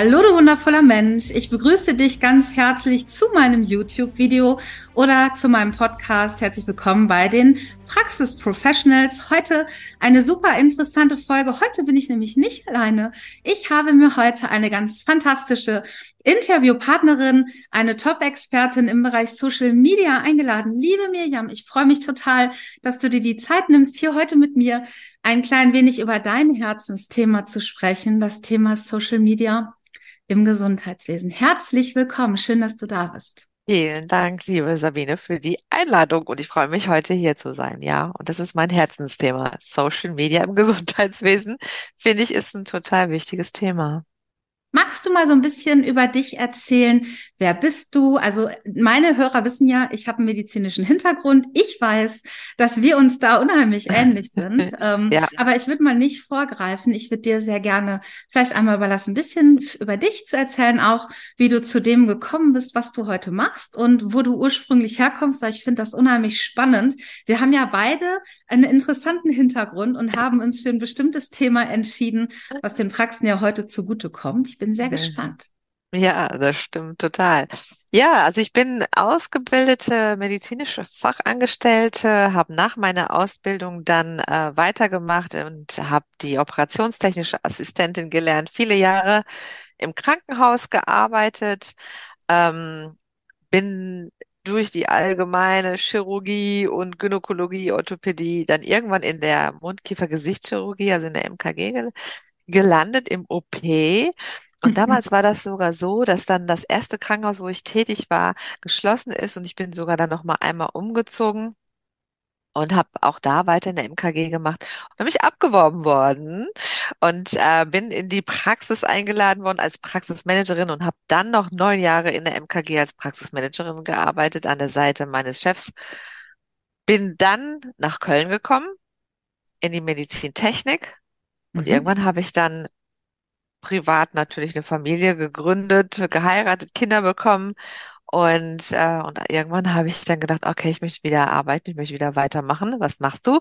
Hallo du wundervoller Mensch, ich begrüße dich ganz herzlich zu meinem YouTube-Video oder zu meinem Podcast. Herzlich willkommen bei den Praxis Professionals. Heute eine super interessante Folge. Heute bin ich nämlich nicht alleine. Ich habe mir heute eine ganz fantastische Interviewpartnerin, eine Top-Expertin im Bereich Social Media eingeladen. Liebe Mirjam, ich freue mich total, dass du dir die Zeit nimmst, hier heute mit mir ein klein wenig über dein Herzensthema zu sprechen, das Thema Social Media im Gesundheitswesen. Herzlich willkommen. Schön, dass du da bist. Vielen Dank, liebe Sabine, für die Einladung und ich freue mich, heute hier zu sein. Ja, und das ist mein Herzensthema. Social Media im Gesundheitswesen, finde ich, ist ein total wichtiges Thema. Magst du mal so ein bisschen über dich erzählen? Wer bist du? Also meine Hörer wissen ja, ich habe einen medizinischen Hintergrund. Ich weiß, dass wir uns da unheimlich ähnlich sind. ähm, ja. Aber ich würde mal nicht vorgreifen. Ich würde dir sehr gerne vielleicht einmal überlassen, ein bisschen über dich zu erzählen, auch wie du zu dem gekommen bist, was du heute machst und wo du ursprünglich herkommst, weil ich finde das unheimlich spannend. Wir haben ja beide einen interessanten Hintergrund und haben uns für ein bestimmtes Thema entschieden, was den Praxen ja heute zugutekommt. Ich bin sehr mhm. gespannt. Ja, das stimmt total. Ja, also ich bin ausgebildete medizinische Fachangestellte, habe nach meiner Ausbildung dann äh, weitergemacht und habe die operationstechnische Assistentin gelernt, viele Jahre im Krankenhaus gearbeitet, ähm, bin durch die allgemeine Chirurgie und Gynäkologie, Orthopädie, dann irgendwann in der Mundkiefer-Gesichtschirurgie, also in der MKG gelandet im OP. Und damals war das sogar so, dass dann das erste Krankenhaus, wo ich tätig war, geschlossen ist und ich bin sogar dann noch mal einmal umgezogen und habe auch da weiter in der MKG gemacht und bin mich abgeworben worden und äh, bin in die Praxis eingeladen worden als Praxismanagerin und habe dann noch neun Jahre in der MKG als Praxismanagerin gearbeitet an der Seite meines Chefs. Bin dann nach Köln gekommen in die Medizintechnik und mhm. irgendwann habe ich dann privat natürlich eine Familie gegründet, geheiratet, Kinder bekommen und, äh, und irgendwann habe ich dann gedacht, okay, ich möchte wieder arbeiten, ich möchte wieder weitermachen. Was machst du?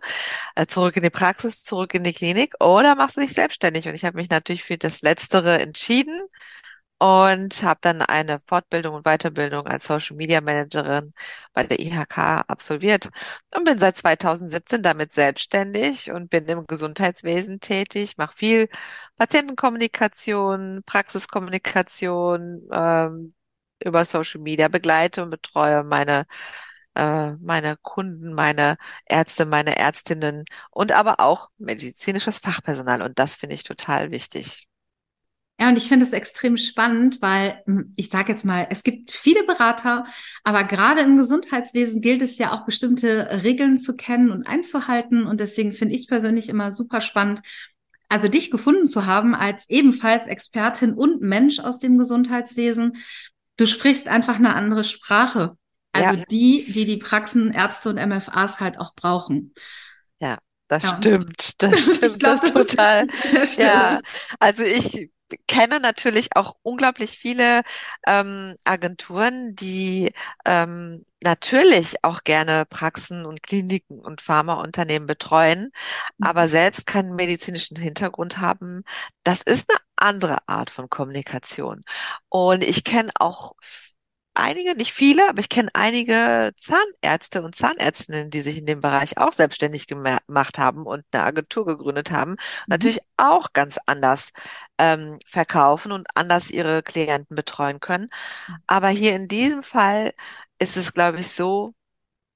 Äh, zurück in die Praxis, zurück in die Klinik oder machst du dich selbstständig? Und ich habe mich natürlich für das Letztere entschieden und habe dann eine Fortbildung und Weiterbildung als Social Media Managerin bei der IHK absolviert und bin seit 2017 damit selbstständig und bin im Gesundheitswesen tätig, mache viel Patientenkommunikation, Praxiskommunikation ähm, über Social Media, begleite und betreue meine äh, meine Kunden, meine Ärzte, meine Ärztinnen und aber auch medizinisches Fachpersonal und das finde ich total wichtig. Ja, und ich finde es extrem spannend, weil hm, ich sage jetzt mal, es gibt viele Berater, aber gerade im Gesundheitswesen gilt es ja auch bestimmte Regeln zu kennen und einzuhalten. Und deswegen finde ich persönlich immer super spannend, also dich gefunden zu haben als ebenfalls Expertin und Mensch aus dem Gesundheitswesen. Du sprichst einfach eine andere Sprache. Also ja. die, die die Praxen, Ärzte und MFAs halt auch brauchen. Ja, das ja, stimmt. Das stimmt. glaub, das, das total. Ja, also ich kenne natürlich auch unglaublich viele ähm, Agenturen, die ähm, natürlich auch gerne Praxen und Kliniken und Pharmaunternehmen betreuen, aber mhm. selbst keinen medizinischen Hintergrund haben. Das ist eine andere Art von Kommunikation. Und ich kenne auch einige, nicht viele, aber ich kenne einige Zahnärzte und Zahnärztinnen, die sich in dem Bereich auch selbstständig gemacht haben und eine Agentur gegründet haben, mhm. natürlich auch ganz anders ähm, verkaufen und anders ihre Klienten betreuen können. Mhm. Aber hier in diesem Fall ist es, glaube ich, so,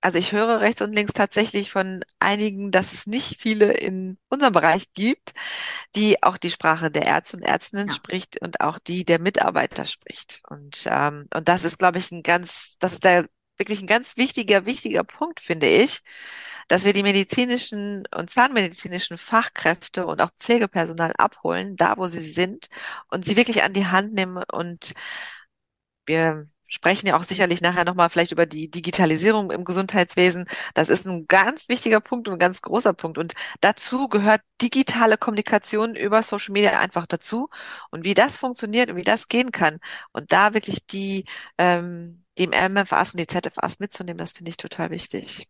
also ich höre rechts und links tatsächlich von einigen, dass es nicht viele in unserem Bereich gibt, die auch die Sprache der Ärzte und Ärztinnen ja. spricht und auch die der Mitarbeiter spricht. Und, ähm, und das ist, glaube ich, ein ganz, das ist der wirklich ein ganz wichtiger, wichtiger Punkt, finde ich, dass wir die medizinischen und zahnmedizinischen Fachkräfte und auch Pflegepersonal abholen, da wo sie sind und sie wirklich an die Hand nehmen und wir sprechen ja auch sicherlich nachher nochmal vielleicht über die Digitalisierung im Gesundheitswesen. Das ist ein ganz wichtiger Punkt und ein ganz großer Punkt. Und dazu gehört digitale Kommunikation über Social Media einfach dazu. Und wie das funktioniert und wie das gehen kann und da wirklich die, ähm, die MFAs und die ZFAs mitzunehmen, das finde ich total wichtig.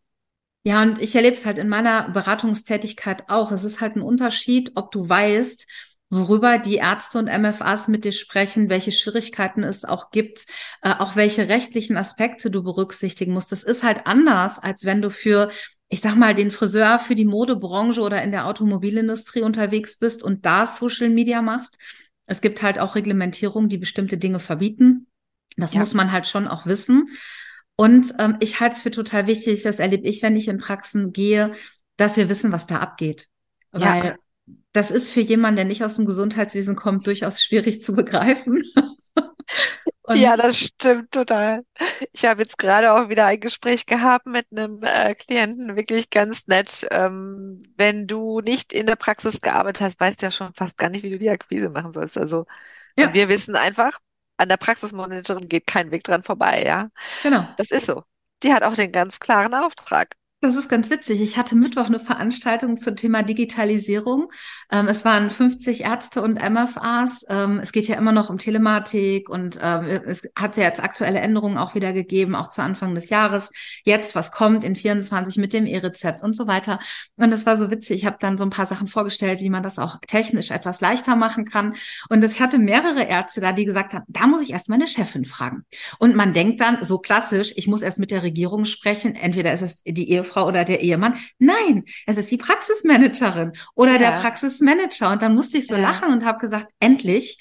Ja, und ich erlebe es halt in meiner Beratungstätigkeit auch. Es ist halt ein Unterschied, ob du weißt, worüber die Ärzte und MFAs mit dir sprechen, welche Schwierigkeiten es auch gibt, äh, auch welche rechtlichen Aspekte du berücksichtigen musst. Das ist halt anders, als wenn du für ich sag mal, den Friseur für die Modebranche oder in der Automobilindustrie unterwegs bist und da Social Media machst. Es gibt halt auch Reglementierungen, die bestimmte Dinge verbieten. Das ja. muss man halt schon auch wissen. Und ähm, ich halte es für total wichtig, das erlebe ich, wenn ich in Praxen gehe, dass wir wissen, was da abgeht. Weil ja. Das ist für jemanden, der nicht aus dem Gesundheitswesen kommt, durchaus schwierig zu begreifen. Und ja, das stimmt total. Ich habe jetzt gerade auch wieder ein Gespräch gehabt mit einem äh, Klienten, wirklich ganz nett. Ähm, wenn du nicht in der Praxis gearbeitet hast, weißt du ja schon fast gar nicht, wie du die Akquise machen sollst. Also ja. wir wissen einfach, an der Praxismanagerin geht kein Weg dran vorbei, ja. Genau. Das ist so. Die hat auch den ganz klaren Auftrag. Das ist ganz witzig. Ich hatte Mittwoch eine Veranstaltung zum Thema Digitalisierung. Ähm, es waren 50 Ärzte und MFAs. Ähm, es geht ja immer noch um Telematik und ähm, es hat ja jetzt aktuelle Änderungen auch wieder gegeben, auch zu Anfang des Jahres. Jetzt, was kommt in 24 mit dem E-Rezept und so weiter. Und das war so witzig. Ich habe dann so ein paar Sachen vorgestellt, wie man das auch technisch etwas leichter machen kann. Und ich hatte mehrere Ärzte da, die gesagt haben, da muss ich erst meine Chefin fragen. Und man denkt dann so klassisch, ich muss erst mit der Regierung sprechen. Entweder ist es die Ehefrau Ehefrau oder der Ehemann. Nein, es ist die Praxismanagerin oder ja. der Praxismanager. Und dann musste ich so ja. lachen und habe gesagt, endlich.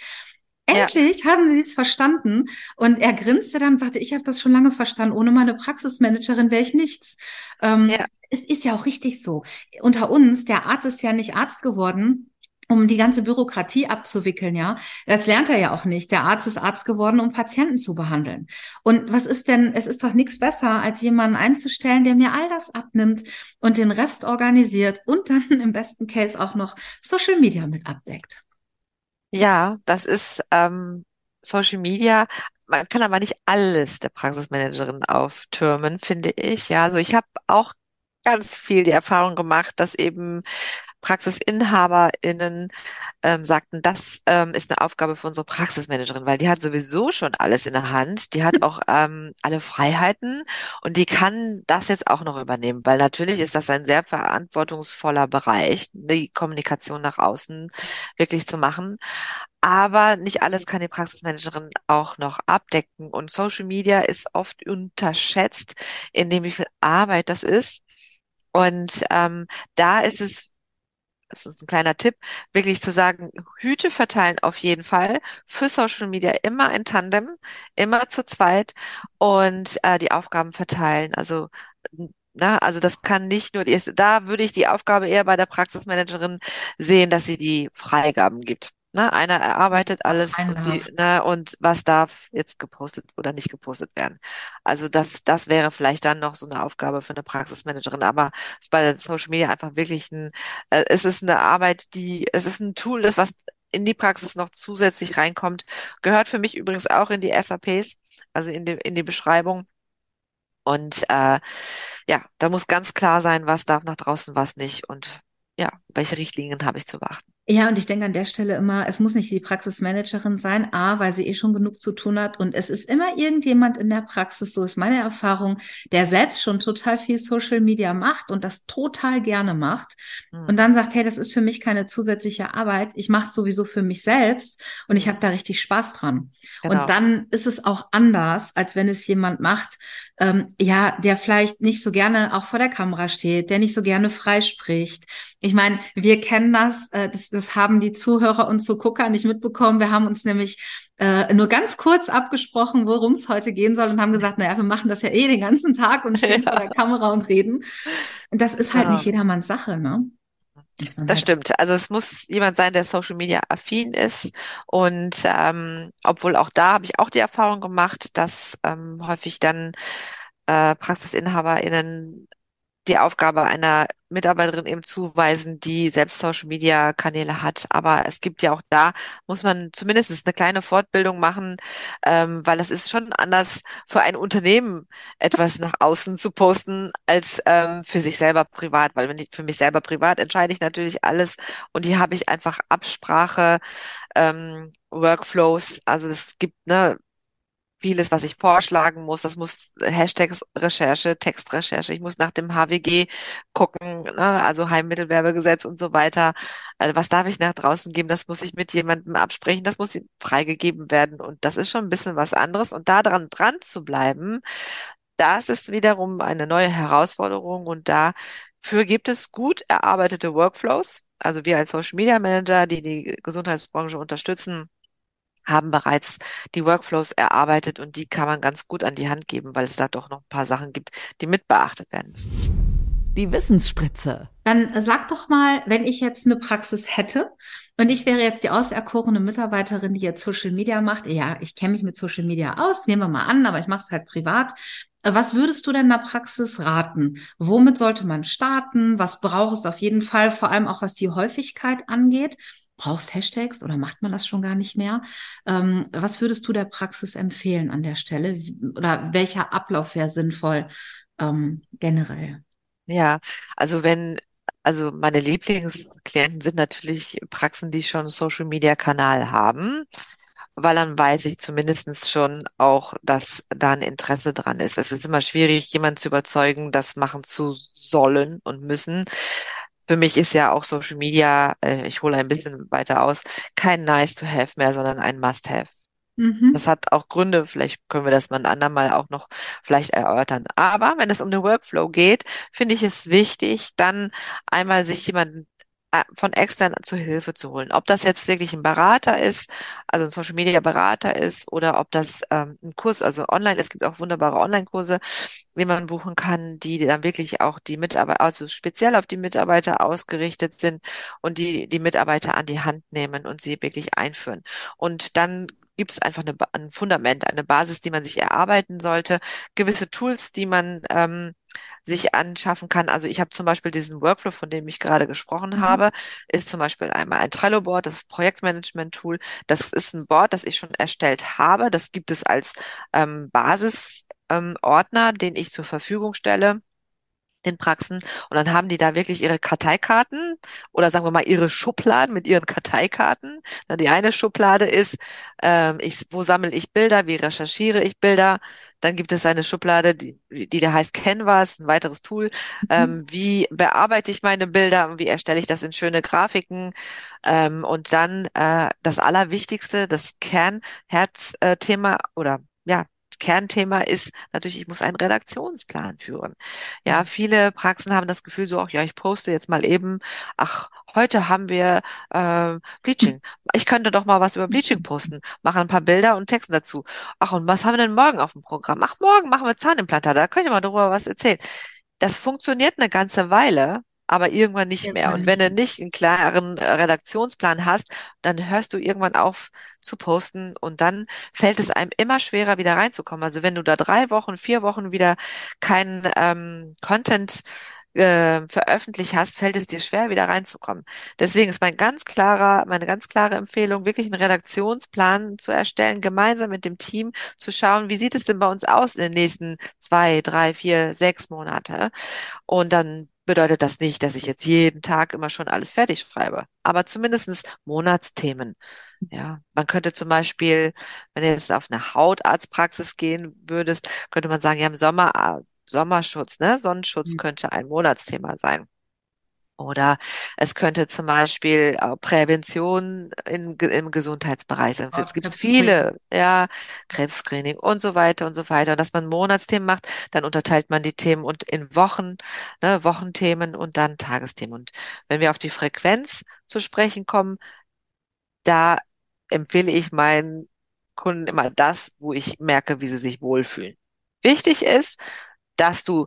Endlich ja. haben sie es verstanden. Und er grinste dann und sagte, ich habe das schon lange verstanden. Ohne meine Praxismanagerin wäre ich nichts. Ähm, ja. Es ist ja auch richtig so. Unter uns, der Arzt ist ja nicht Arzt geworden, um die ganze Bürokratie abzuwickeln, ja. Das lernt er ja auch nicht. Der Arzt ist Arzt geworden, um Patienten zu behandeln. Und was ist denn, es ist doch nichts besser, als jemanden einzustellen, der mir all das abnimmt und den Rest organisiert und dann im besten Case auch noch Social Media mit abdeckt. Ja, das ist ähm, Social Media. Man kann aber nicht alles der Praxismanagerin auftürmen, finde ich. Ja, also ich habe auch ganz viel die Erfahrung gemacht, dass eben PraxisinhaberInnen ähm, sagten, das ähm, ist eine Aufgabe für unsere Praxismanagerin, weil die hat sowieso schon alles in der Hand. Die hat auch ähm, alle Freiheiten und die kann das jetzt auch noch übernehmen, weil natürlich ist das ein sehr verantwortungsvoller Bereich, die Kommunikation nach außen wirklich zu machen. Aber nicht alles kann die Praxismanagerin auch noch abdecken. Und Social Media ist oft unterschätzt, in dem wie viel Arbeit das ist. Und ähm, da ist es das ist ein kleiner Tipp, wirklich zu sagen, Hüte verteilen auf jeden Fall. Für Social Media immer in Tandem, immer zu zweit und äh, die Aufgaben verteilen. Also na, also das kann nicht nur die da würde ich die Aufgabe eher bei der Praxismanagerin sehen, dass sie die Freigaben gibt. Ne, einer erarbeitet alles und, die, ne, und was darf jetzt gepostet oder nicht gepostet werden. Also das, das wäre vielleicht dann noch so eine Aufgabe für eine Praxismanagerin. Aber es ist bei Social Media einfach wirklich ein, äh, es ist eine Arbeit, die, es ist ein Tool, das was in die Praxis noch zusätzlich reinkommt. Gehört für mich übrigens auch in die SAPs, also in die, in die Beschreibung. Und äh, ja, da muss ganz klar sein, was darf nach draußen, was nicht und ja, welche Richtlinien habe ich zu beachten. Ja, und ich denke an der Stelle immer, es muss nicht die Praxismanagerin sein, A, weil sie eh schon genug zu tun hat. Und es ist immer irgendjemand in der Praxis, so ist meine Erfahrung, der selbst schon total viel Social Media macht und das total gerne macht. Mhm. Und dann sagt, hey, das ist für mich keine zusätzliche Arbeit. Ich mache es sowieso für mich selbst und ich hm. habe da richtig Spaß dran. Genau. Und dann ist es auch anders, als wenn es jemand macht, ähm, ja, der vielleicht nicht so gerne auch vor der Kamera steht, der nicht so gerne freispricht. Ich meine, wir kennen das, äh, das, das haben die Zuhörer und Zugucker nicht mitbekommen. Wir haben uns nämlich äh, nur ganz kurz abgesprochen, worum es heute gehen soll und haben gesagt, naja, wir machen das ja eh den ganzen Tag und stehen ja. vor der Kamera und reden. Und das ist halt ja. nicht jedermanns Sache, ne? Das halt stimmt. Also es muss jemand sein, der Social Media affin ist. Und ähm, obwohl auch da habe ich auch die Erfahrung gemacht, dass ähm, häufig dann äh, PraxisinhaberInnen die Aufgabe einer Mitarbeiterin eben zuweisen, die selbst Social Media Kanäle hat. Aber es gibt ja auch da, muss man zumindest eine kleine Fortbildung machen, ähm, weil es ist schon anders für ein Unternehmen etwas nach außen zu posten als ähm, für sich selber privat. Weil wenn ich für mich selber privat entscheide ich natürlich alles und hier habe ich einfach Absprache, ähm, Workflows. Also es gibt ne vieles, was ich vorschlagen muss. Das muss Hashtags Recherche, Textrecherche. Ich muss nach dem HWG gucken, ne? also Heimmittelwerbegesetz und so weiter. Also was darf ich nach draußen geben? Das muss ich mit jemandem absprechen. Das muss freigegeben werden. Und das ist schon ein bisschen was anderes. Und da dran dran zu bleiben, das ist wiederum eine neue Herausforderung. Und dafür gibt es gut erarbeitete Workflows. Also wir als Social Media Manager, die die Gesundheitsbranche unterstützen, haben bereits die Workflows erarbeitet und die kann man ganz gut an die Hand geben, weil es da doch noch ein paar Sachen gibt, die mit beachtet werden müssen. Die Wissensspritze. Dann sag doch mal, wenn ich jetzt eine Praxis hätte und ich wäre jetzt die auserkorene Mitarbeiterin, die jetzt Social Media macht. Ja, ich kenne mich mit Social Media aus, nehmen wir mal an, aber ich mache es halt privat. Was würdest du denn der Praxis raten? Womit sollte man starten? Was braucht es auf jeden Fall, vor allem auch was die Häufigkeit angeht? Brauchst Hashtags oder macht man das schon gar nicht mehr? Ähm, was würdest du der Praxis empfehlen an der Stelle? Oder welcher Ablauf wäre sinnvoll ähm, generell? Ja, also wenn, also meine Lieblingsklienten sind natürlich Praxen, die schon Social Media Kanal haben weil dann weiß ich zumindestens schon auch, dass da ein Interesse dran ist. Es ist immer schwierig, jemanden zu überzeugen, das machen zu sollen und müssen. Für mich ist ja auch Social Media, äh, ich hole ein bisschen weiter aus, kein Nice to have mehr, sondern ein Must have. Mhm. Das hat auch Gründe, vielleicht können wir das mal ein andermal auch noch vielleicht erörtern. Aber wenn es um den Workflow geht, finde ich es wichtig, dann einmal sich jemanden von extern zur Hilfe zu holen. Ob das jetzt wirklich ein Berater ist, also ein Social Media Berater ist, oder ob das ähm, ein Kurs, also online, es gibt auch wunderbare Online-Kurse, die man buchen kann, die dann wirklich auch die Mitarbeiter, also speziell auf die Mitarbeiter ausgerichtet sind und die die Mitarbeiter an die Hand nehmen und sie wirklich einführen. Und dann gibt es einfach eine, ein Fundament, eine Basis, die man sich erarbeiten sollte, gewisse Tools, die man ähm, sich anschaffen kann. Also ich habe zum Beispiel diesen Workflow, von dem ich gerade gesprochen mhm. habe, ist zum Beispiel einmal ein Trello-Board, das ist Projektmanagement-Tool. Das ist ein Board, das ich schon erstellt habe. Das gibt es als ähm, Basisordner, ähm, den ich zur Verfügung stelle den Praxen. Und dann haben die da wirklich ihre Karteikarten oder sagen wir mal ihre Schubladen mit ihren Karteikarten. Die eine Schublade ist, ähm, ich, wo sammle ich Bilder, wie recherchiere ich Bilder. Dann gibt es eine Schublade, die, die da heißt Canvas, ein weiteres Tool. Mhm. Ähm, wie bearbeite ich meine Bilder und wie erstelle ich das in schöne Grafiken? Ähm, und dann äh, das Allerwichtigste, das Kernherzthema oder ja, Kernthema ist natürlich, ich muss einen Redaktionsplan führen. Ja, viele Praxen haben das Gefühl so, ach ja, ich poste jetzt mal eben, ach, heute haben wir äh, Bleaching. Ich könnte doch mal was über Bleaching posten, machen ein paar Bilder und Texten dazu. Ach, und was haben wir denn morgen auf dem Programm? Ach, morgen machen wir Zahnimplantate, da könnt ihr mal darüber was erzählen. Das funktioniert eine ganze Weile, aber irgendwann nicht irgendwann mehr. Und wenn du nicht einen klaren äh, Redaktionsplan hast, dann hörst du irgendwann auf zu posten und dann fällt es einem immer schwerer, wieder reinzukommen. Also wenn du da drei Wochen, vier Wochen wieder keinen ähm, Content äh, veröffentlicht hast, fällt es dir schwer, wieder reinzukommen. Deswegen ist mein ganz klarer, meine ganz klare Empfehlung, wirklich einen Redaktionsplan zu erstellen, gemeinsam mit dem Team zu schauen, wie sieht es denn bei uns aus in den nächsten zwei, drei, vier, sechs Monate. Und dann bedeutet das nicht, dass ich jetzt jeden Tag immer schon alles fertig schreibe, aber zumindestens Monatsthemen. Ja, man könnte zum Beispiel, wenn du jetzt auf eine Hautarztpraxis gehen würdest, könnte man sagen, ja, im Sommer, äh, Sommerschutz, ne? Sonnenschutz mhm. könnte ein Monatsthema sein. Oder es könnte zum Beispiel Prävention in, im Gesundheitsbereich sein. Es gibt viele, ja, Krebsscreening und so weiter und so weiter. Und dass man Monatsthemen macht, dann unterteilt man die Themen und in Wochen, ne, Wochenthemen und dann Tagesthemen. Und wenn wir auf die Frequenz zu sprechen kommen, da empfehle ich meinen Kunden immer das, wo ich merke, wie sie sich wohlfühlen. Wichtig ist, dass du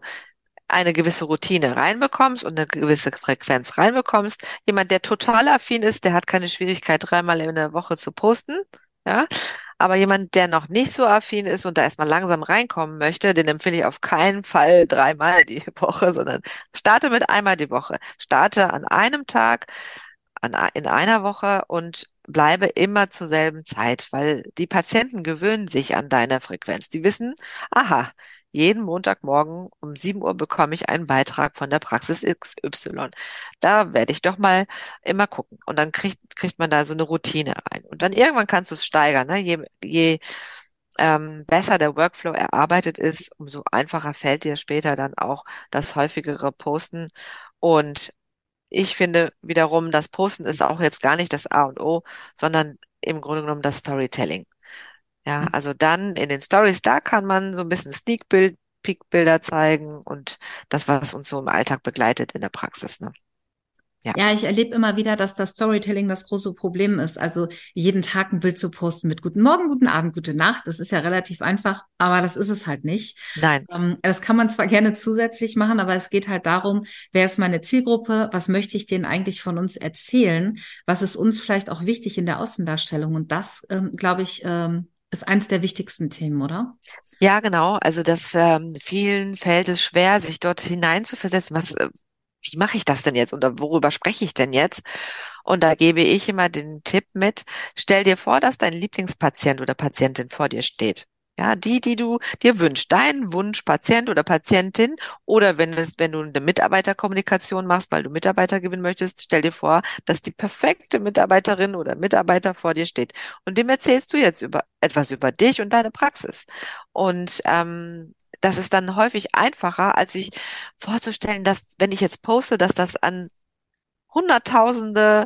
eine gewisse Routine reinbekommst und eine gewisse Frequenz reinbekommst. Jemand, der total affin ist, der hat keine Schwierigkeit, dreimal in der Woche zu posten. Ja, aber jemand, der noch nicht so affin ist und da erstmal langsam reinkommen möchte, den empfehle ich auf keinen Fall dreimal die Woche, sondern starte mit einmal die Woche. Starte an einem Tag, an, in einer Woche und bleibe immer zur selben Zeit, weil die Patienten gewöhnen sich an deine Frequenz. Die wissen, aha, jeden Montagmorgen um 7 Uhr bekomme ich einen Beitrag von der Praxis XY. Da werde ich doch mal immer gucken. Und dann kriegt, kriegt man da so eine Routine rein. Und dann irgendwann kannst du es steigern. Ne? Je, je ähm, besser der Workflow erarbeitet ist, umso einfacher fällt dir später dann auch das häufigere Posten. Und ich finde wiederum, das Posten ist auch jetzt gar nicht das A und O, sondern im Grunde genommen das Storytelling. Ja, mhm. also dann in den Stories, da kann man so ein bisschen Sneak Peek Bilder zeigen und das, was uns so im Alltag begleitet in der Praxis. Ne? Ja. ja, ich erlebe immer wieder, dass das Storytelling das große Problem ist. Also jeden Tag ein Bild zu posten mit Guten Morgen, guten Abend, gute Nacht. Das ist ja relativ einfach, aber das ist es halt nicht. Nein. Ähm, das kann man zwar gerne zusätzlich machen, aber es geht halt darum, wer ist meine Zielgruppe? Was möchte ich denen eigentlich von uns erzählen? Was ist uns vielleicht auch wichtig in der Außendarstellung? Und das, ähm, glaube ich, ähm, ist eins der wichtigsten Themen, oder? Ja, genau. Also das ähm, vielen fällt es schwer, sich dort hineinzuversetzen. Was, äh, wie mache ich das denn jetzt oder worüber spreche ich denn jetzt? Und da gebe ich immer den Tipp mit, stell dir vor, dass dein Lieblingspatient oder Patientin vor dir steht. Ja, die, die du dir wünschst, dein Wunschpatient oder Patientin oder wenn es, wenn du eine Mitarbeiterkommunikation machst, weil du Mitarbeiter gewinnen möchtest, stell dir vor, dass die perfekte Mitarbeiterin oder Mitarbeiter vor dir steht. Und dem erzählst du jetzt über etwas über dich und deine Praxis. Und ähm, das ist dann häufig einfacher, als sich vorzustellen, dass, wenn ich jetzt poste, dass das an Hunderttausende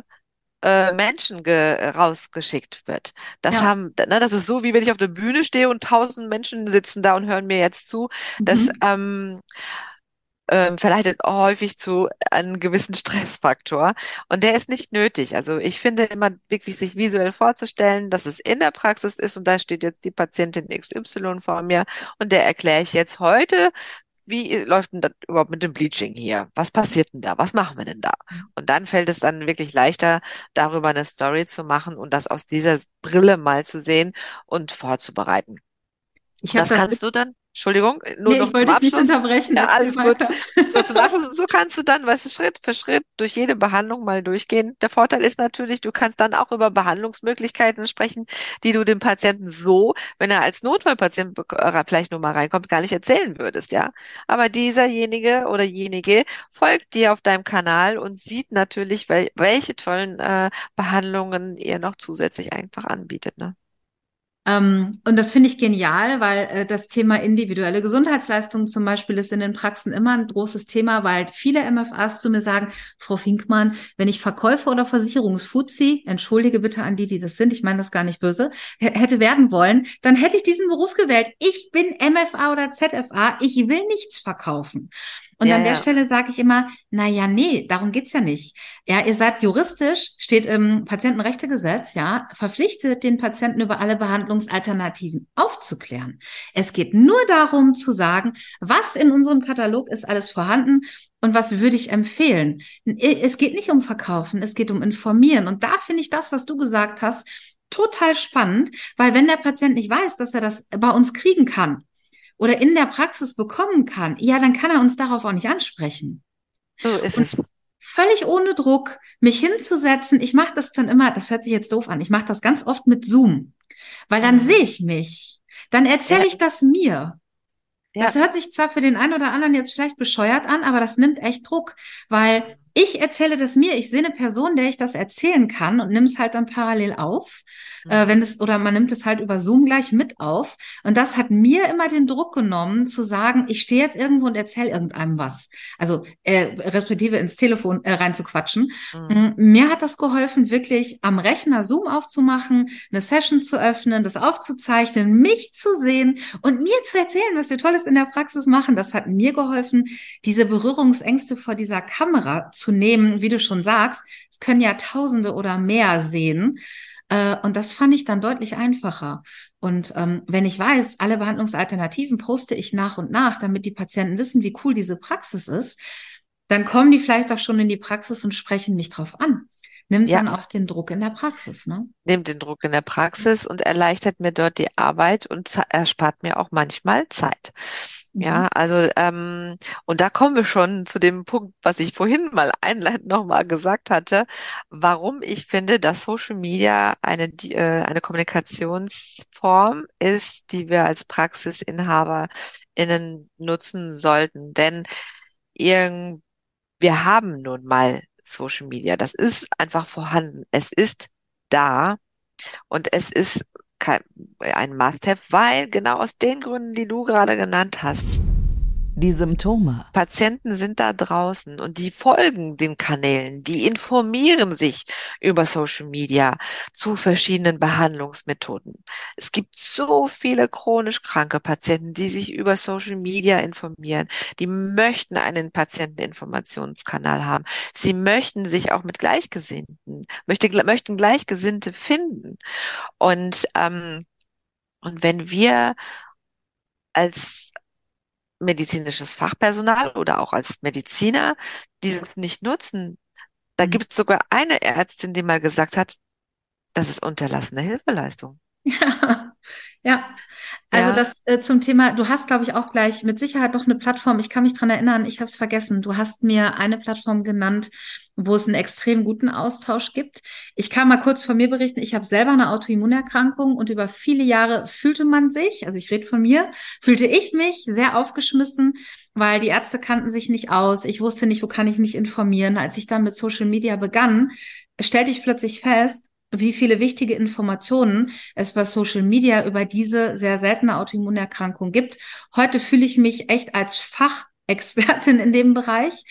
äh, Menschen rausgeschickt wird. Das ja. haben, ne, das ist so, wie wenn ich auf der Bühne stehe und tausend Menschen sitzen da und hören mir jetzt zu. Das mhm. ähm, ähm, verleitet häufig zu einem gewissen Stressfaktor. Und der ist nicht nötig. Also ich finde immer wirklich sich visuell vorzustellen, dass es in der Praxis ist und da steht jetzt die Patientin XY vor mir und der erkläre ich jetzt heute, wie läuft denn das überhaupt mit dem Bleaching hier? Was passiert denn da? Was machen wir denn da? Und dann fällt es dann wirklich leichter, darüber eine Story zu machen und das aus dieser Brille mal zu sehen und vorzubereiten. Ich das, das kannst du dann Entschuldigung, nur nee, noch ich wollte zum Abschluss. Nicht unterbrechen. Ja, alles gut. So, zum Abschluss, so kannst du dann, weißt du, Schritt für Schritt durch jede Behandlung mal durchgehen. Der Vorteil ist natürlich, du kannst dann auch über Behandlungsmöglichkeiten sprechen, die du dem Patienten so, wenn er als Notfallpatient äh, vielleicht nur mal reinkommt, gar nicht erzählen würdest, ja. Aber dieserjenige oder jenige folgt dir auf deinem Kanal und sieht natürlich, wel welche tollen äh, Behandlungen ihr noch zusätzlich einfach anbietet, ne? Ähm, und das finde ich genial, weil äh, das Thema individuelle Gesundheitsleistungen zum Beispiel ist in den Praxen immer ein großes Thema, weil viele MFAs zu mir sagen, Frau Finkmann, wenn ich Verkäufer oder Versicherungsfuzzi, entschuldige bitte an die, die das sind, ich meine das gar nicht böse, hätte werden wollen, dann hätte ich diesen Beruf gewählt. Ich bin MFA oder ZFA, ich will nichts verkaufen. Und ja, an der ja. Stelle sage ich immer, na ja, nee, darum geht's ja nicht. Ja, ihr seid juristisch, steht im Patientenrechtegesetz, ja, verpflichtet, den Patienten über alle Behandlungsalternativen aufzuklären. Es geht nur darum zu sagen, was in unserem Katalog ist alles vorhanden und was würde ich empfehlen. Es geht nicht um Verkaufen, es geht um Informieren. Und da finde ich das, was du gesagt hast, total spannend, weil wenn der Patient nicht weiß, dass er das bei uns kriegen kann, oder in der Praxis bekommen kann, ja, dann kann er uns darauf auch nicht ansprechen. So ist es. Völlig ohne Druck, mich hinzusetzen. Ich mache das dann immer, das hört sich jetzt doof an, ich mache das ganz oft mit Zoom, weil dann mhm. sehe ich mich. Dann erzähle ja. ich das mir. Ja. Das hört sich zwar für den einen oder anderen jetzt vielleicht bescheuert an, aber das nimmt echt Druck, weil ich erzähle das mir, ich sehe eine Person, der ich das erzählen kann und nimm es halt dann parallel auf, mhm. äh, wenn es oder man nimmt es halt über Zoom gleich mit auf und das hat mir immer den Druck genommen zu sagen, ich stehe jetzt irgendwo und erzähle irgendeinem was, also äh, respektive ins Telefon äh, reinzuquatschen. Mhm. Mir hat das geholfen, wirklich am Rechner Zoom aufzumachen, eine Session zu öffnen, das aufzuzeichnen, mich zu sehen und mir zu erzählen, was wir Tolles in der Praxis machen. Das hat mir geholfen, diese Berührungsängste vor dieser Kamera zu nehmen, wie du schon sagst. Es können ja Tausende oder mehr sehen. Äh, und das fand ich dann deutlich einfacher. Und ähm, wenn ich weiß, alle Behandlungsalternativen poste ich nach und nach, damit die Patienten wissen, wie cool diese Praxis ist, dann kommen die vielleicht auch schon in die Praxis und sprechen mich drauf an. Nimmt ja. dann auch den Druck in der Praxis, ne? Nimmt den Druck in der Praxis und erleichtert mir dort die Arbeit und erspart mir auch manchmal Zeit. Ja, mhm. also ähm, und da kommen wir schon zu dem Punkt, was ich vorhin mal einleitend nochmal gesagt hatte, warum ich finde, dass Social Media eine äh, eine Kommunikationsform ist, die wir als PraxisinhaberInnen nutzen sollten. Denn irgend, wir haben nun mal Social Media. Das ist einfach vorhanden. Es ist da und es ist kein, ein Must-have, weil genau aus den Gründen, die du gerade genannt hast, die Symptome. Patienten sind da draußen und die folgen den Kanälen, die informieren sich über Social Media zu verschiedenen Behandlungsmethoden. Es gibt so viele chronisch kranke Patienten, die sich über Social Media informieren, die möchten einen Patienteninformationskanal haben. Sie möchten sich auch mit Gleichgesinnten, möchte, möchten Gleichgesinnte finden. Und, ähm, und wenn wir als medizinisches Fachpersonal oder auch als Mediziner dieses nicht nutzen. Da mhm. gibt es sogar eine Ärztin, die mal gesagt hat, das ist unterlassene Hilfeleistung. Ja, ja. Also ja. das äh, zum Thema, du hast, glaube ich, auch gleich mit Sicherheit noch eine Plattform. Ich kann mich dran erinnern, ich habe es vergessen. Du hast mir eine Plattform genannt, wo es einen extrem guten Austausch gibt. Ich kann mal kurz von mir berichten. Ich habe selber eine Autoimmunerkrankung und über viele Jahre fühlte man sich, also ich rede von mir, fühlte ich mich sehr aufgeschmissen, weil die Ärzte kannten sich nicht aus. Ich wusste nicht, wo kann ich mich informieren. Als ich dann mit Social Media begann, stellte ich plötzlich fest, wie viele wichtige Informationen es bei Social Media über diese sehr seltene Autoimmunerkrankung gibt. Heute fühle ich mich echt als Fachexpertin in dem Bereich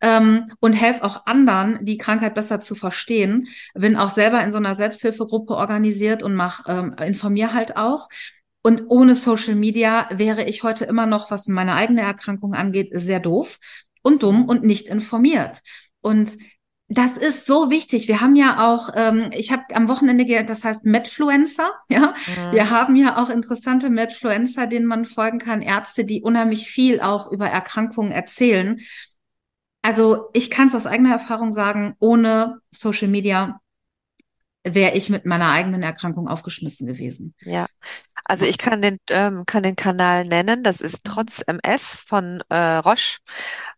ähm, und helfe auch anderen, die Krankheit besser zu verstehen. Bin auch selber in so einer Selbsthilfegruppe organisiert und mach, ähm, informiere halt auch. Und ohne Social Media wäre ich heute immer noch, was meine eigene Erkrankung angeht, sehr doof und dumm und nicht informiert. Und das ist so wichtig. Wir haben ja auch, ähm, ich habe am Wochenende gehört, das heißt Medfluencer. Ja, mhm. wir haben ja auch interessante Medfluencer, denen man folgen kann, Ärzte, die unheimlich viel auch über Erkrankungen erzählen. Also ich kann es aus eigener Erfahrung sagen, ohne Social Media wäre ich mit meiner eigenen Erkrankung aufgeschmissen gewesen. Ja, also ich kann den, ähm, kann den Kanal nennen, das ist. Trotz MS von äh, Roche,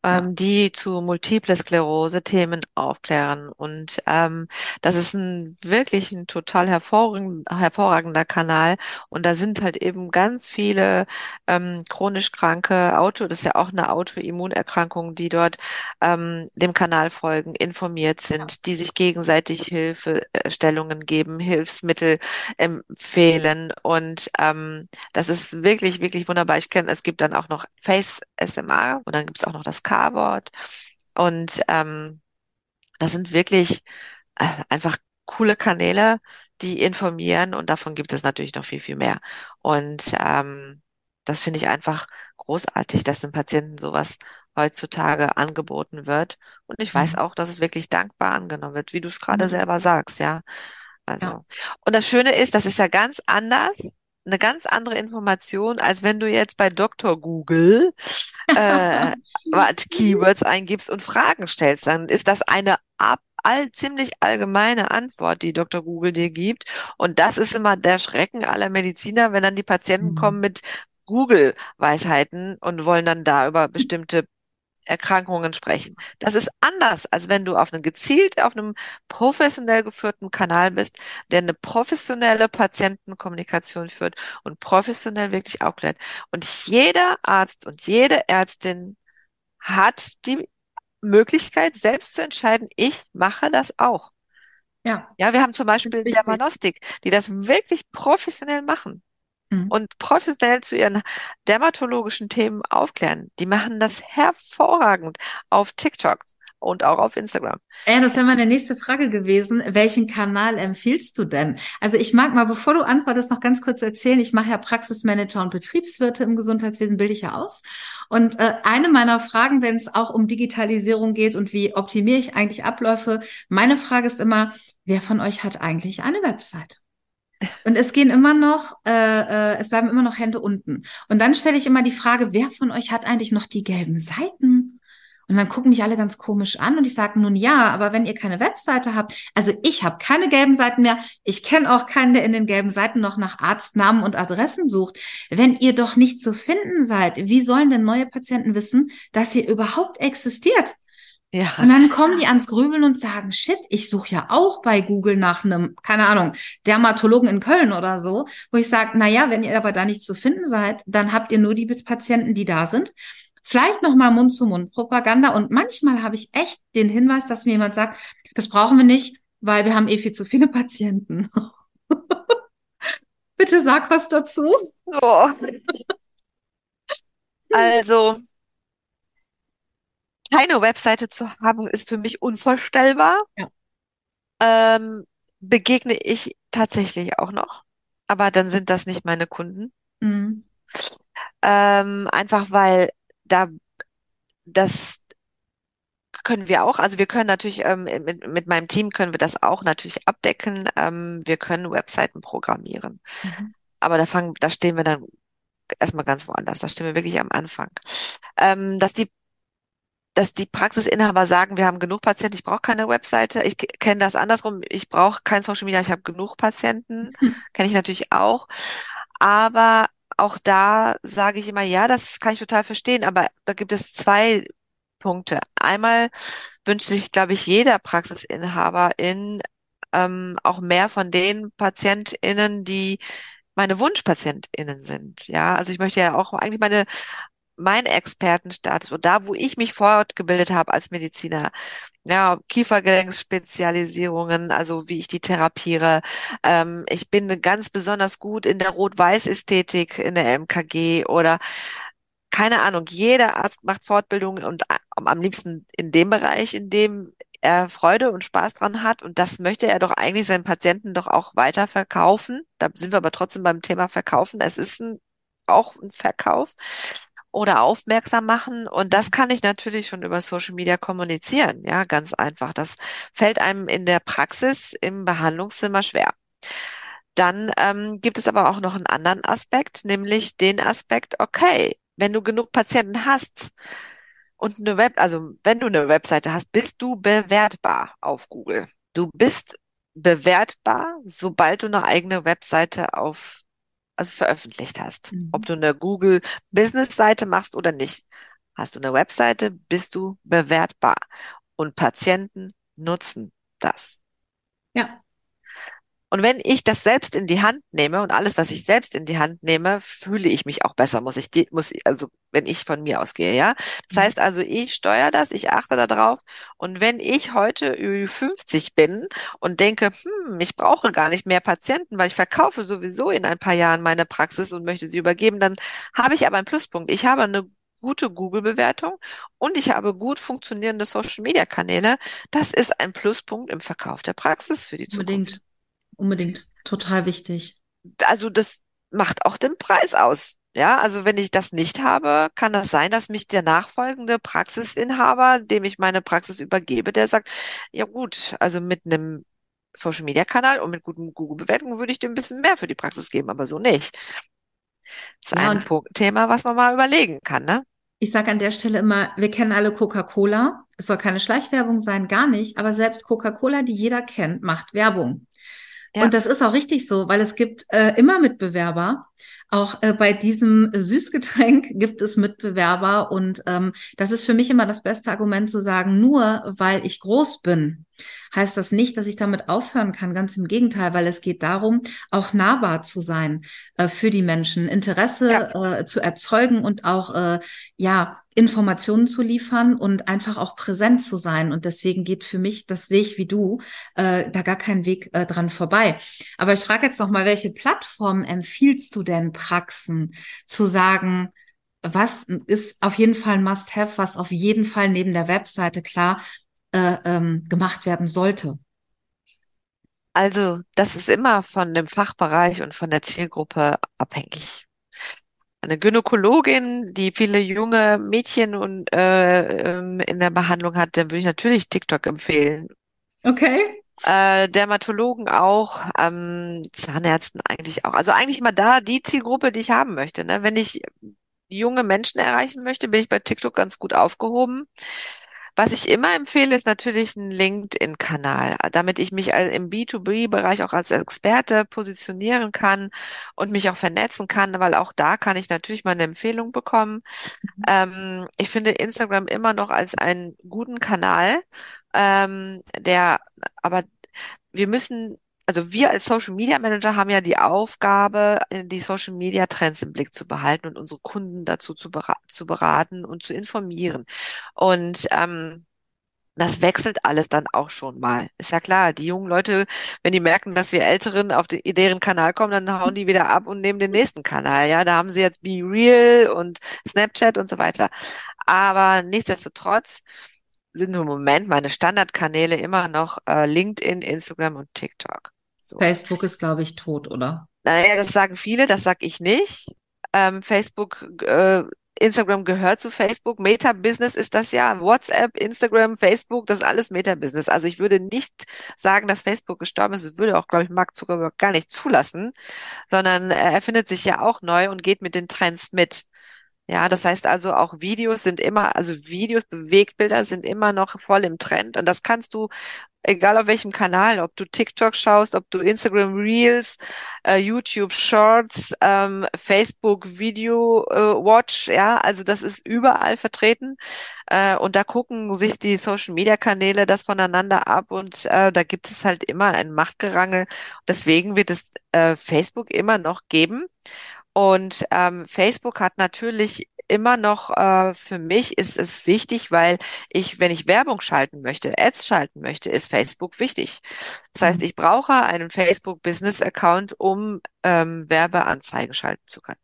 ähm, ja. die zu Multiple Sklerose Themen aufklären. Und ähm, das ist ein wirklich ein total hervorragend, hervorragender Kanal. Und da sind halt eben ganz viele ähm, chronisch kranke Auto, das ist ja auch eine Autoimmunerkrankung, die dort ähm, dem Kanal folgen, informiert sind, ja. die sich gegenseitig Hilfestellungen geben, Hilfsmittel empfehlen und ähm, das ist wirklich, wirklich wunderbar. Ich kenne, es gibt dann auch noch Face SMR und dann gibt es auch noch das K-Wort. Und ähm, das sind wirklich äh, einfach coole Kanäle, die informieren und davon gibt es natürlich noch viel, viel mehr. Und ähm, das finde ich einfach großartig, dass den Patienten sowas heutzutage angeboten wird. Und ich weiß mhm. auch, dass es wirklich dankbar angenommen wird, wie du es gerade mhm. selber sagst, ja. Also. Ja. Und das Schöne ist, das ist ja ganz anders eine ganz andere Information, als wenn du jetzt bei Dr. Google äh, Keywords eingibst und Fragen stellst. Dann ist das eine ab, all, ziemlich allgemeine Antwort, die Dr. Google dir gibt. Und das ist immer der Schrecken aller Mediziner, wenn dann die Patienten mhm. kommen mit Google-Weisheiten und wollen dann da über bestimmte Erkrankungen sprechen. Das ist anders, als wenn du auf einem gezielt, auf einem professionell geführten Kanal bist, der eine professionelle Patientenkommunikation führt und professionell wirklich aufklärt. Und jeder Arzt und jede Ärztin hat die Möglichkeit, selbst zu entscheiden, ich mache das auch. Ja. Ja, wir haben zum Beispiel Dermanostik, die das wirklich professionell machen. Mhm. und professionell zu ihren dermatologischen Themen aufklären. Die machen das hervorragend auf TikTok und auch auf Instagram. Ja, das wäre meine nächste Frage gewesen. Welchen Kanal empfiehlst du denn? Also ich mag mal, bevor du antwortest, noch ganz kurz erzählen. Ich mache ja Praxismanager und Betriebswirte im Gesundheitswesen, bilde ich ja aus. Und äh, eine meiner Fragen, wenn es auch um Digitalisierung geht und wie optimiere ich eigentlich Abläufe, meine Frage ist immer, wer von euch hat eigentlich eine Website? Und es gehen immer noch, äh, äh, es bleiben immer noch Hände unten. Und dann stelle ich immer die Frage, wer von euch hat eigentlich noch die gelben Seiten? Und dann gucken mich alle ganz komisch an und ich sage nun ja, aber wenn ihr keine Webseite habt, also ich habe keine gelben Seiten mehr, ich kenne auch keinen, der in den gelben Seiten noch nach Arztnamen und Adressen sucht. Wenn ihr doch nicht zu finden seid, wie sollen denn neue Patienten wissen, dass ihr überhaupt existiert? Ja. Und dann kommen die ans Grübeln und sagen, shit, ich suche ja auch bei Google nach einem, keine Ahnung, Dermatologen in Köln oder so, wo ich sage, na ja, wenn ihr aber da nicht zu finden seid, dann habt ihr nur die Patienten, die da sind. Vielleicht nochmal Mund-zu-Mund-Propaganda. Und manchmal habe ich echt den Hinweis, dass mir jemand sagt, das brauchen wir nicht, weil wir haben eh viel zu viele Patienten. Bitte sag was dazu. Oh. Also, keine Webseite zu haben, ist für mich unvorstellbar. Ja. Ähm, begegne ich tatsächlich auch noch. Aber dann sind das nicht meine Kunden. Mhm. Ähm, einfach weil da das können wir auch. Also wir können natürlich ähm, mit, mit meinem Team können wir das auch natürlich abdecken. Ähm, wir können Webseiten programmieren. Mhm. Aber da fangen, da stehen wir dann erstmal ganz woanders. Da stehen wir wirklich am Anfang. Ähm, dass die dass die Praxisinhaber sagen, wir haben genug Patienten, ich brauche keine Webseite. Ich kenne das andersrum, ich brauche kein Social Media, ich habe genug Patienten. Mhm. Kenne ich natürlich auch. Aber auch da sage ich immer, ja, das kann ich total verstehen, aber da gibt es zwei Punkte. Einmal wünscht sich, glaube ich, jeder Praxisinhaber in ähm, auch mehr von den PatientInnen, die meine WunschpatientInnen sind. Ja, also ich möchte ja auch eigentlich meine mein Expertenstatus und da, wo ich mich fortgebildet habe als Mediziner, ja, Kiefergelenksspezialisierungen, also wie ich die therapiere. Ähm, ich bin ganz besonders gut in der Rot-Weiß-Ästhetik in der MKG oder keine Ahnung, jeder Arzt macht Fortbildungen und am liebsten in dem Bereich, in dem er Freude und Spaß dran hat. Und das möchte er doch eigentlich seinen Patienten doch auch weiter verkaufen. Da sind wir aber trotzdem beim Thema Verkaufen. Es ist ein, auch ein Verkauf oder aufmerksam machen. Und das kann ich natürlich schon über Social Media kommunizieren. Ja, ganz einfach. Das fällt einem in der Praxis im Behandlungszimmer schwer. Dann ähm, gibt es aber auch noch einen anderen Aspekt, nämlich den Aspekt, okay, wenn du genug Patienten hast und eine Web, also wenn du eine Webseite hast, bist du bewertbar auf Google. Du bist bewertbar, sobald du eine eigene Webseite auf also veröffentlicht hast. Mhm. Ob du eine Google Business Seite machst oder nicht. Hast du eine Webseite, bist du bewertbar. Und Patienten nutzen das. Ja. Und wenn ich das selbst in die Hand nehme und alles, was ich selbst in die Hand nehme, fühle ich mich auch besser, muss ich, muss ich, also wenn ich von mir ausgehe, ja. Das mhm. heißt also, ich steuere das, ich achte darauf. Und wenn ich heute Ü50 bin und denke, hm, ich brauche gar nicht mehr Patienten, weil ich verkaufe sowieso in ein paar Jahren meine Praxis und möchte sie übergeben, dann habe ich aber einen Pluspunkt. Ich habe eine gute Google-Bewertung und ich habe gut funktionierende Social-Media-Kanäle. Das ist ein Pluspunkt im Verkauf der Praxis für die. Zukunft unbedingt. Total wichtig. Also das macht auch den Preis aus. Ja, also wenn ich das nicht habe, kann das sein, dass mich der nachfolgende Praxisinhaber, dem ich meine Praxis übergebe, der sagt, ja gut, also mit einem Social Media Kanal und mit guten Google-Bewertungen würde ich dir ein bisschen mehr für die Praxis geben, aber so nicht. Das ist ja, ein Thema, was man mal überlegen kann, ne? Ich sage an der Stelle immer, wir kennen alle Coca-Cola. Es soll keine Schleichwerbung sein, gar nicht. Aber selbst Coca-Cola, die jeder kennt, macht Werbung. Ja. Und das ist auch richtig so, weil es gibt äh, immer Mitbewerber. Auch äh, bei diesem Süßgetränk gibt es Mitbewerber und ähm, das ist für mich immer das beste Argument zu sagen, nur weil ich groß bin, heißt das nicht, dass ich damit aufhören kann. Ganz im Gegenteil, weil es geht darum, auch nahbar zu sein äh, für die Menschen, Interesse ja. äh, zu erzeugen und auch äh, ja Informationen zu liefern und einfach auch präsent zu sein. Und deswegen geht für mich, das sehe ich wie du, äh, da gar kein Weg äh, dran vorbei. Aber ich frage jetzt noch mal, welche Plattformen empfiehlst du denn Praxen zu sagen? was ist auf jeden Fall ein Must-Have, was auf jeden Fall neben der Webseite klar äh, ähm, gemacht werden sollte? Also, das ist immer von dem Fachbereich und von der Zielgruppe abhängig. Eine Gynäkologin, die viele junge Mädchen und äh, ähm, in der Behandlung hat, dann würde ich natürlich TikTok empfehlen. Okay. Äh, Dermatologen auch, ähm, Zahnärzten eigentlich auch. Also eigentlich immer da die Zielgruppe, die ich haben möchte. Ne? Wenn ich junge Menschen erreichen möchte, bin ich bei TikTok ganz gut aufgehoben. Was ich immer empfehle, ist natürlich ein LinkedIn-Kanal, damit ich mich im B2B-Bereich auch als Experte positionieren kann und mich auch vernetzen kann, weil auch da kann ich natürlich mal eine Empfehlung bekommen. Mhm. Ähm, ich finde Instagram immer noch als einen guten Kanal, ähm, der, aber wir müssen also wir als Social Media Manager haben ja die Aufgabe, die Social Media Trends im Blick zu behalten und unsere Kunden dazu zu, beraten, zu beraten und zu informieren. Und ähm, das wechselt alles dann auch schon mal. Ist ja klar, die jungen Leute, wenn die merken, dass wir Älteren auf die, deren Kanal kommen, dann hauen die wieder ab und nehmen den nächsten Kanal. Ja, da haben sie jetzt Be Real und Snapchat und so weiter. Aber nichtsdestotrotz sind im Moment meine Standardkanäle immer noch äh, LinkedIn, Instagram und TikTok. So. Facebook ist, glaube ich, tot, oder? Naja, das sagen viele, das sag ich nicht. Ähm, Facebook, äh, Instagram gehört zu Facebook. Meta-Business ist das ja. WhatsApp, Instagram, Facebook, das ist alles Meta-Business. Also ich würde nicht sagen, dass Facebook gestorben ist. Das würde auch, glaube ich, Mark Zuckerberg gar nicht zulassen, sondern er erfindet sich ja auch neu und geht mit den Trends mit. Ja, das heißt also auch Videos sind immer, also Videos, Bewegbilder sind immer noch voll im Trend und das kannst du egal auf welchem Kanal, ob du TikTok schaust, ob du Instagram Reels, äh, YouTube Shorts, ähm, Facebook Video äh, Watch, ja, also das ist überall vertreten äh, und da gucken sich die Social Media Kanäle das voneinander ab und äh, da gibt es halt immer ein Machtgerangel. Deswegen wird es äh, Facebook immer noch geben. Und ähm, Facebook hat natürlich immer noch, äh, für mich ist es wichtig, weil ich, wenn ich Werbung schalten möchte, Ads schalten möchte, ist Facebook wichtig. Das heißt, mhm. ich brauche einen Facebook Business Account, um ähm, Werbeanzeigen schalten zu können.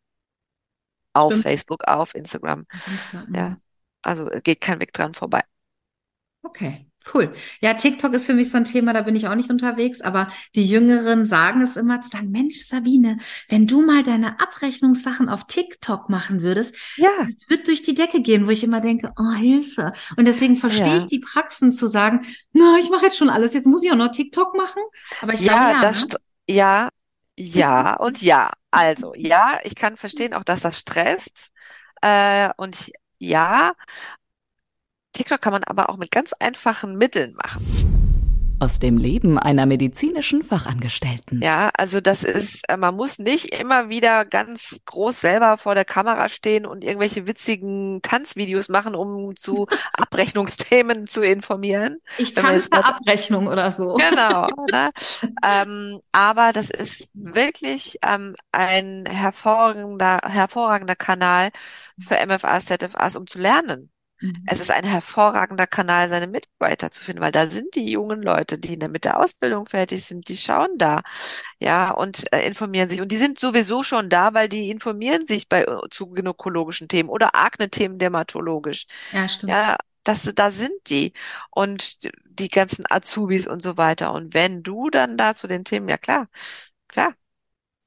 Auf Stimmt. Facebook, auf Instagram. Ja. Mhm. Also geht kein Weg dran vorbei. Okay. Cool. Ja, TikTok ist für mich so ein Thema, da bin ich auch nicht unterwegs, aber die Jüngeren sagen es immer, zu sagen, Mensch, Sabine, wenn du mal deine Abrechnungssachen auf TikTok machen würdest, ja. es wird durch die Decke gehen, wo ich immer denke, oh, Hilfe. Und deswegen verstehe ja. ich die Praxen zu sagen, na, ich mache jetzt schon alles, jetzt muss ich auch noch TikTok machen. Aber ich ja, glaube, ja, das, ne? ja, ja und ja. Also, ja, ich kann verstehen auch, dass das stresst. Äh, und ja, TikTok kann man aber auch mit ganz einfachen Mitteln machen. Aus dem Leben einer medizinischen Fachangestellten. Ja, also das ist, äh, man muss nicht immer wieder ganz groß selber vor der Kamera stehen und irgendwelche witzigen Tanzvideos machen, um zu Abrechnungsthemen zu informieren. Ich tanze Abrechnung oder so. Genau. Ne? ähm, aber das ist wirklich ähm, ein hervorragender, hervorragender Kanal für MFAs, ZFAs, um zu lernen. Mhm. Es ist ein hervorragender Kanal, seine Mitarbeiter zu finden, weil da sind die jungen Leute, die mit der Ausbildung fertig sind, die schauen da, ja, und äh, informieren sich. Und die sind sowieso schon da, weil die informieren sich bei äh, zu gynäkologischen Themen oder Akne-Themen dermatologisch. Ja, stimmt. Ja, das, da sind die und die ganzen Azubis und so weiter. Und wenn du dann da zu den Themen, ja klar, klar,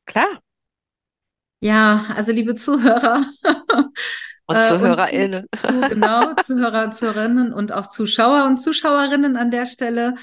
klar. Ja, also liebe Zuhörer, Und äh, ZuhörerInnen. Und zu, genau, Zuhörer, Zuhörerinnen und auch Zuschauer und Zuschauerinnen an der Stelle.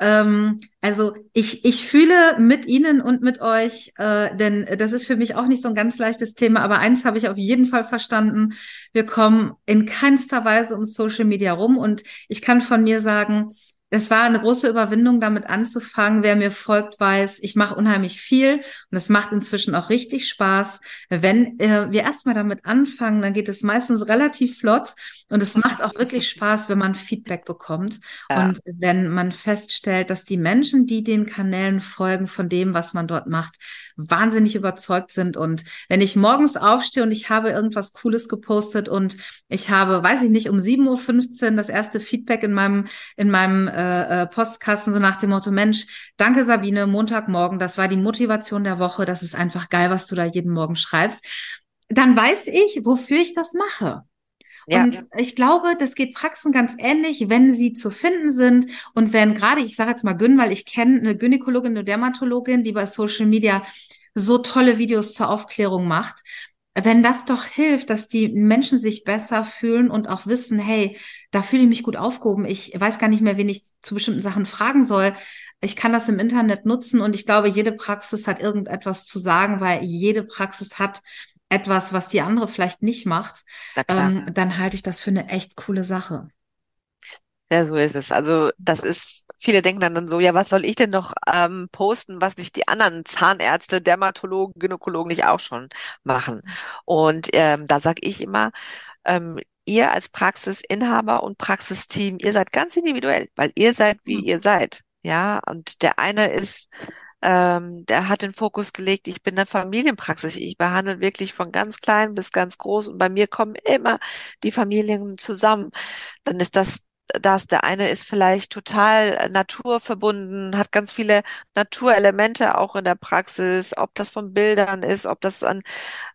Ähm, also ich, ich fühle mit Ihnen und mit euch, äh, denn das ist für mich auch nicht so ein ganz leichtes Thema, aber eins habe ich auf jeden Fall verstanden. Wir kommen in keinster Weise um Social Media rum und ich kann von mir sagen, es war eine große Überwindung, damit anzufangen. Wer mir folgt, weiß, ich mache unheimlich viel und es macht inzwischen auch richtig Spaß. Wenn äh, wir erstmal damit anfangen, dann geht es meistens relativ flott und es macht auch wirklich Spaß, wenn man Feedback bekommt ja. und wenn man feststellt, dass die Menschen, die den Kanälen folgen, von dem, was man dort macht, wahnsinnig überzeugt sind. Und wenn ich morgens aufstehe und ich habe irgendwas Cooles gepostet und ich habe, weiß ich nicht, um 7.15 Uhr das erste Feedback in meinem, in meinem äh, äh, Postkasten so nach dem Motto, Mensch, danke Sabine, Montagmorgen, das war die Motivation der Woche, das ist einfach geil, was du da jeden Morgen schreibst. Dann weiß ich, wofür ich das mache. Ja. Und ich glaube, das geht Praxen ganz ähnlich, wenn sie zu finden sind und wenn gerade, ich sage jetzt mal Gyn, weil ich kenne eine Gynäkologin, eine Dermatologin, die bei Social Media so tolle Videos zur Aufklärung macht wenn das doch hilft, dass die Menschen sich besser fühlen und auch wissen, hey, da fühle ich mich gut aufgehoben. Ich weiß gar nicht mehr, wen ich zu bestimmten Sachen fragen soll. Ich kann das im Internet nutzen und ich glaube, jede Praxis hat irgendetwas zu sagen, weil jede Praxis hat etwas, was die andere vielleicht nicht macht. Ähm, dann halte ich das für eine echt coole Sache. Ja, so ist es. Also das ist, viele denken dann so, ja, was soll ich denn noch ähm, posten, was nicht die anderen Zahnärzte, Dermatologen, Gynäkologen nicht auch schon machen. Und ähm, da sage ich immer, ähm, ihr als Praxisinhaber und Praxisteam, ihr seid ganz individuell, weil ihr seid, wie ihr seid. Ja, und der eine ist ähm, der hat den Fokus gelegt, ich bin eine Familienpraxis. Ich behandle wirklich von ganz klein bis ganz groß und bei mir kommen immer die Familien zusammen. Dann ist das das, der eine ist vielleicht total naturverbunden, hat ganz viele Naturelemente auch in der Praxis, ob das von Bildern ist, ob das an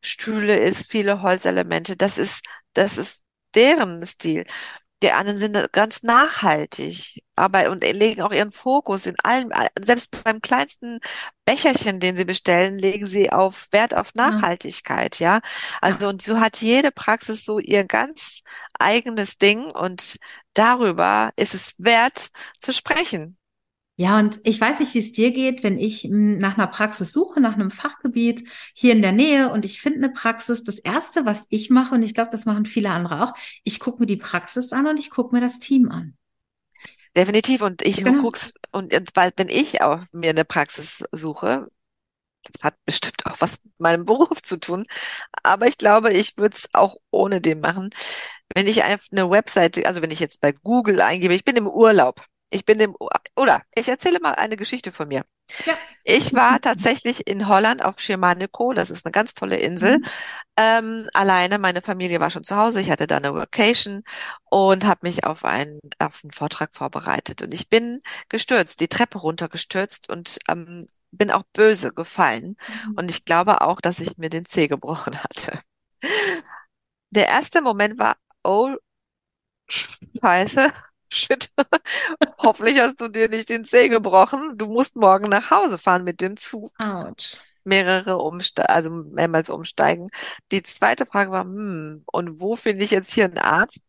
Stühle ist, viele Holzelemente. Das ist, das ist deren Stil. Die anderen sind ganz nachhaltig, aber und legen auch ihren Fokus in allem, selbst beim kleinsten Becherchen, den sie bestellen, legen sie auf Wert auf Nachhaltigkeit, ja. Also und so hat jede Praxis so ihr ganz eigenes Ding und darüber ist es wert zu sprechen. Ja, und ich weiß nicht, wie es dir geht, wenn ich hm, nach einer Praxis suche, nach einem Fachgebiet hier in der Nähe und ich finde eine Praxis. Das Erste, was ich mache, und ich glaube, das machen viele andere auch, ich gucke mir die Praxis an und ich gucke mir das Team an. Definitiv. Und ich genau. guck's, und, und weil, wenn ich auch mir eine Praxis suche, das hat bestimmt auch was mit meinem Beruf zu tun. Aber ich glaube, ich würde es auch ohne den machen. Wenn ich eine Webseite, also wenn ich jetzt bei Google eingebe, ich bin im Urlaub ich bin im, oder ich erzähle mal eine Geschichte von mir. Ja. Ich war tatsächlich in Holland auf Schirmanico, das ist eine ganz tolle Insel, mhm. ähm, alleine. Meine Familie war schon zu Hause, ich hatte da eine Vacation und habe mich auf einen, auf einen Vortrag vorbereitet. Und ich bin gestürzt, die Treppe runtergestürzt und ähm, bin auch böse gefallen. Mhm. Und ich glaube auch, dass ich mir den Zeh gebrochen hatte. Der erste Moment war, oh, scheiße, Shit. Hoffentlich hast du dir nicht den Zeh gebrochen. Du musst morgen nach Hause fahren mit dem Zug. Autsch. Mehrere umsteigen, also mehrmals umsteigen. Die zweite Frage war, hm, und wo finde ich jetzt hier einen Arzt?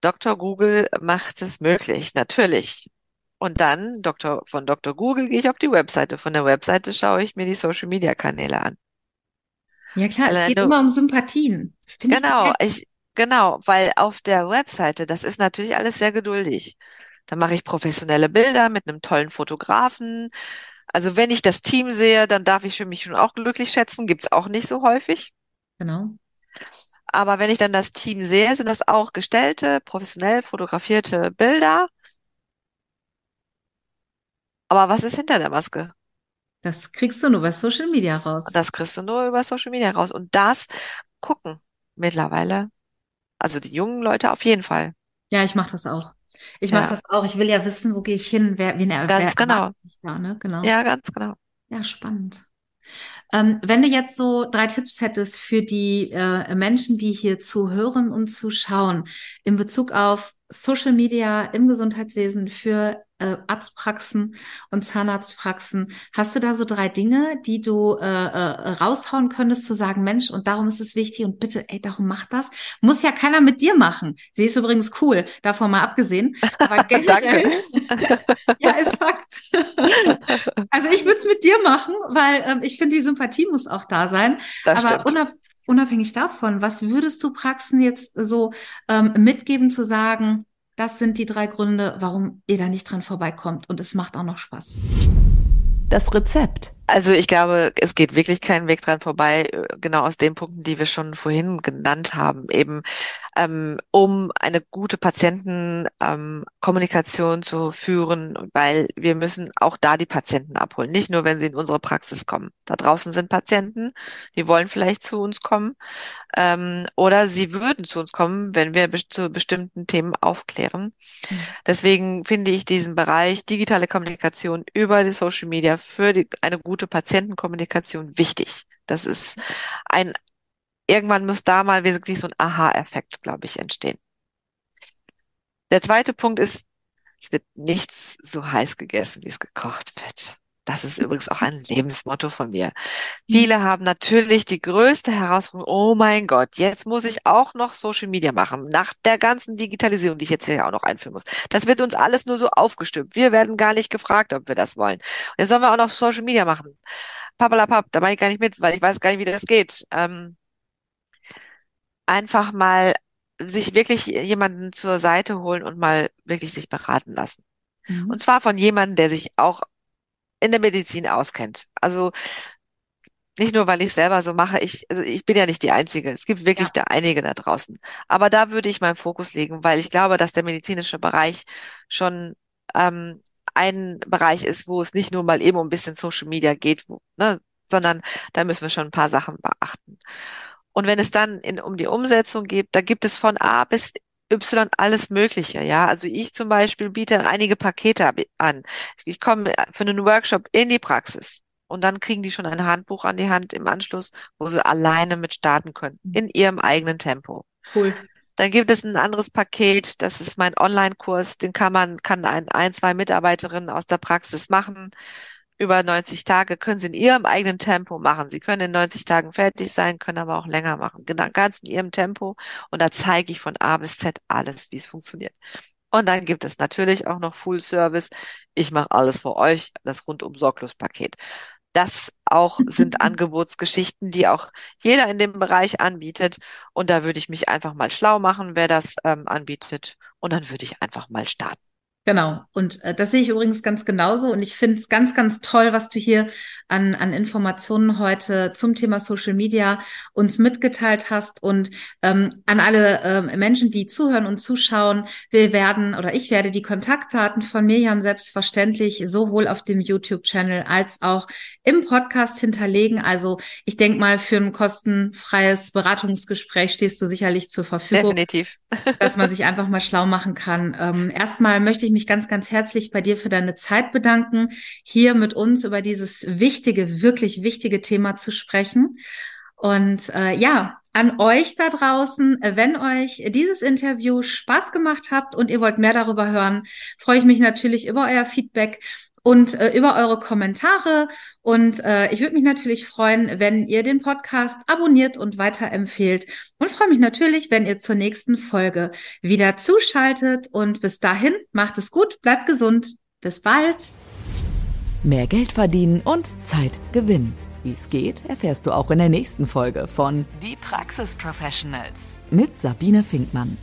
Dr. Google macht es möglich, natürlich. Und dann Dr. von Dr. Google gehe ich auf die Webseite. Von der Webseite schaue ich mir die Social Media Kanäle an. Ja klar, Alleine, es geht immer um Sympathien. Find genau, ich, Genau, weil auf der Webseite, das ist natürlich alles sehr geduldig. Da mache ich professionelle Bilder mit einem tollen Fotografen. Also wenn ich das Team sehe, dann darf ich mich schon auch glücklich schätzen. Gibt's auch nicht so häufig. Genau. Aber wenn ich dann das Team sehe, sind das auch gestellte, professionell fotografierte Bilder. Aber was ist hinter der Maske? Das kriegst du nur über Social Media raus. Das kriegst du nur über Social Media raus. Und das gucken mittlerweile also die jungen Leute auf jeden Fall. Ja, ich mache das auch. Ich mache ja. das auch. Ich will ja wissen, wo gehe ich hin, wer, wen er Ganz wer genau. Da, ne? genau. Ja, ganz genau. Ja, spannend. Ähm, wenn du jetzt so drei Tipps hättest für die äh, Menschen, die hier zuhören und zuschauen, in Bezug auf Social Media im Gesundheitswesen für äh, Arztpraxen und Zahnarztpraxen. Hast du da so drei Dinge, die du äh, äh, raushauen könntest, zu sagen, Mensch, und darum ist es wichtig und bitte, ey, darum mach das. Muss ja keiner mit dir machen. Sie ist übrigens cool, davon mal abgesehen. Aber generell, ja, ist Fakt. also ich würde es mit dir machen, weil ähm, ich finde, die Sympathie muss auch da sein. Das Aber unab unabhängig davon, was würdest du Praxen jetzt so ähm, mitgeben zu sagen, das sind die drei Gründe, warum ihr da nicht dran vorbeikommt und es macht auch noch Spaß. Das Rezept. Also ich glaube, es geht wirklich keinen Weg dran vorbei, äh, genau aus den Punkten, die wir schon vorhin genannt haben, eben ähm, um eine gute Patientenkommunikation ähm, zu führen, weil wir müssen auch da die Patienten abholen, nicht nur, wenn sie in unsere Praxis kommen. Da draußen sind Patienten, die wollen vielleicht zu uns kommen ähm, oder sie würden zu uns kommen, wenn wir zu bestimmten Themen aufklären. Mhm. Deswegen finde ich diesen Bereich digitale Kommunikation über die Social Media für die, eine gute gute Patientenkommunikation wichtig. Das ist ein, irgendwann muss da mal wirklich so ein Aha-Effekt, glaube ich, entstehen. Der zweite Punkt ist, es wird nichts so heiß gegessen, wie es gekocht wird. Das ist übrigens auch ein Lebensmotto von mir. Viele haben natürlich die größte Herausforderung, oh mein Gott, jetzt muss ich auch noch Social Media machen, nach der ganzen Digitalisierung, die ich jetzt hier auch noch einführen muss. Das wird uns alles nur so aufgestimmt. Wir werden gar nicht gefragt, ob wir das wollen. Und jetzt sollen wir auch noch Social Media machen. Papalapap, da mache ich gar nicht mit, weil ich weiß gar nicht, wie das geht. Ähm, einfach mal sich wirklich jemanden zur Seite holen und mal wirklich sich beraten lassen. Mhm. Und zwar von jemandem, der sich auch in der Medizin auskennt. Also nicht nur, weil ich selber so mache, ich, also ich bin ja nicht die Einzige. Es gibt wirklich Ja. da einige da draußen. Aber da würde ich meinen Fokus legen, weil ich glaube, dass der medizinische Bereich schon ähm, ein Bereich ist, wo es nicht nur mal eben um ein bisschen Social Media geht, wo, ne, sondern da müssen wir schon ein paar Sachen beachten. Und wenn es dann in, um die Umsetzung geht, da gibt es von A bis Y alles Mögliche, ja. Also ich zum Beispiel biete einige Pakete an. Ich komme für einen Workshop in die Praxis und dann kriegen die schon ein Handbuch an die Hand im Anschluss, wo sie alleine mit starten können, in ihrem eigenen Tempo. Cool. Dann gibt es ein anderes Paket, das ist mein Online-Kurs, den kann man, kann ein, ein, zwei Mitarbeiterinnen aus der Praxis machen. Über 90 Tage können sie in ihrem eigenen Tempo machen. Sie können in 90 Tagen fertig sein, können aber auch länger machen. Genau, ganz in ihrem Tempo. Und da zeige ich von A bis Z alles, wie es funktioniert. Und dann gibt es natürlich auch noch Full Service. Ich mache alles für euch, das rundum sorglos Paket. Das auch sind Angebotsgeschichten, die auch jeder in dem Bereich anbietet. Und da würde ich mich einfach mal schlau machen, wer das ähm, anbietet. Und dann würde ich einfach mal starten. Genau. Und äh, das sehe ich übrigens ganz genauso. Und ich finde es ganz, ganz toll, was du hier an, an Informationen heute zum Thema Social Media uns mitgeteilt hast. Und ähm, an alle ähm, Menschen, die zuhören und zuschauen, wir werden oder ich werde die Kontaktdaten von Mirjam selbstverständlich sowohl auf dem YouTube-Channel als auch im Podcast hinterlegen. Also ich denke mal, für ein kostenfreies Beratungsgespräch stehst du sicherlich zur Verfügung Definitiv. dass man sich einfach mal schlau machen kann. Ähm, erstmal möchte ich mich ganz, ganz herzlich bei dir für deine Zeit bedanken, hier mit uns über dieses wichtige, wirklich wichtige Thema zu sprechen. Und äh, ja, an euch da draußen, wenn euch dieses Interview Spaß gemacht habt und ihr wollt mehr darüber hören, freue ich mich natürlich über euer Feedback und äh, über eure Kommentare. Und äh, ich würde mich natürlich freuen, wenn ihr den Podcast abonniert und weiterempfehlt. Und freue mich natürlich, wenn ihr zur nächsten Folge wieder zuschaltet. Und bis dahin, macht es gut, bleibt gesund. Bis bald. Mehr Geld verdienen und Zeit gewinnen. Wie es geht, erfährst du auch in der nächsten Folge von Die Praxis Professionals mit Sabine Finkmann.